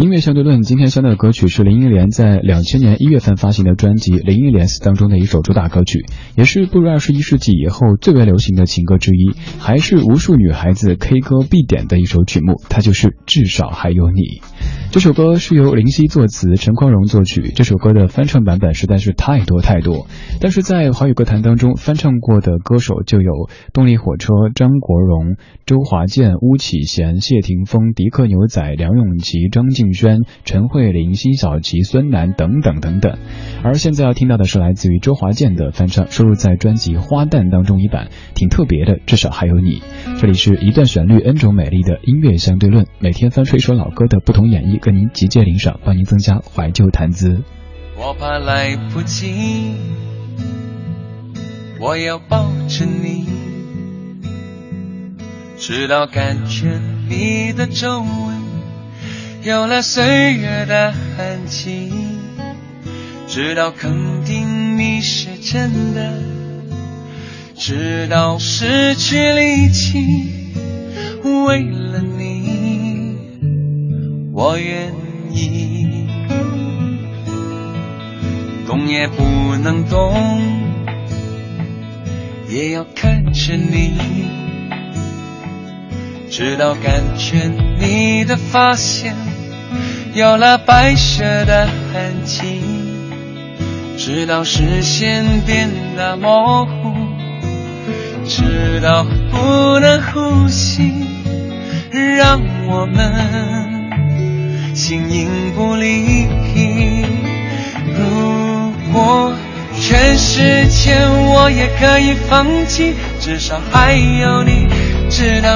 音乐相对论，今天相对的歌曲是林忆莲在两千年一月份发行的专辑《林忆莲》当中的一首主打歌曲，也是步入二十一世纪以后最为流行的情歌之一，还是无数女孩子 K 歌必点的一首曲目。它就是《至少还有你》。这首歌是由林夕作词，陈光荣作曲。这首歌的翻唱版本实在是太多太多，但是在华语歌坛当中翻唱过的歌手就有动力火车、张国荣、周华健、巫启贤、谢霆锋、迪克牛仔、梁咏琪、张敬轩、陈慧琳、辛晓琪、孙楠等等等等。而现在要听到的是来自于周华健的翻唱，收录在专辑《花旦》当中一版，挺特别的。至少还有你。这里是一段旋律 N 种美丽的音乐相对论，每天翻出一首老歌的不同演绎，跟您集结领赏，帮您增加怀旧谈资。我怕来不及，我要抱着你，直到感觉你的皱纹有了岁月的痕迹，直到肯定你是真的，直到失去力气，为了你，我愿意。动也不能动，也要看着你，直到感觉你的发线有了白色的痕迹，直到视线变得模糊，直到不能呼吸，让我们形影不离。如果全世界我也可以放弃，至少还有你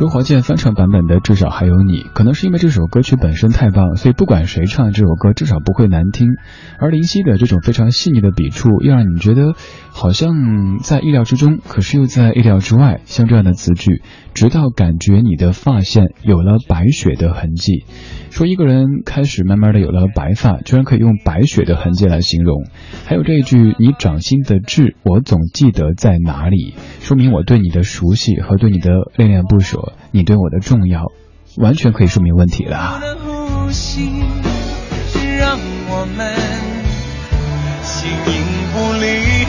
周华健翻唱版本的《至少还有你》，可能是因为这首歌曲本身太棒，所以不管谁唱这首歌，至少不会难听。而林夕的这种非常细腻的笔触，又让你觉得好像在意料之中，可是又在意料之外。像这样的词句，直到感觉你的发线有了白雪的痕迹，说一个人开始慢慢的有了白发，居然可以用白雪的痕迹来形容。还有这一句，你掌心的痣，我总记得在哪里，说明我对你的熟悉和对你的恋恋不舍。你对我的重要，完全可以说明问题了。呼吸，让我们形影不离。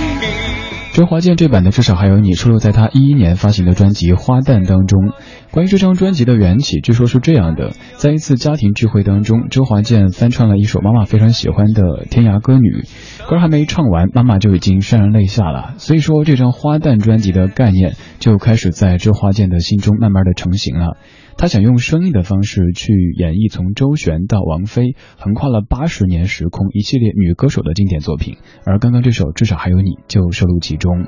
周华健这版的至少还有你，收录在他一一年发行的专辑《花旦》当中。关于这张专辑的缘起，据说是这样的：在一次家庭聚会当中，周华健翻唱了一首妈妈非常喜欢的《天涯歌女》，歌还没唱完，妈妈就已经潸然泪下了。所以说，这张《花旦》专辑的概念就开始在周华健的心中慢慢的成型了。他想用声音的方式去演绎从周璇到王菲，横跨了八十年时空一系列女歌手的经典作品，而刚刚这首至少还有你就收录其中。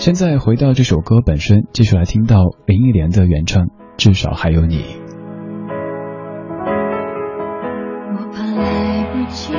现在回到这首歌本身，继续来听到林忆莲的原唱《至少还有你》。我怕来不及，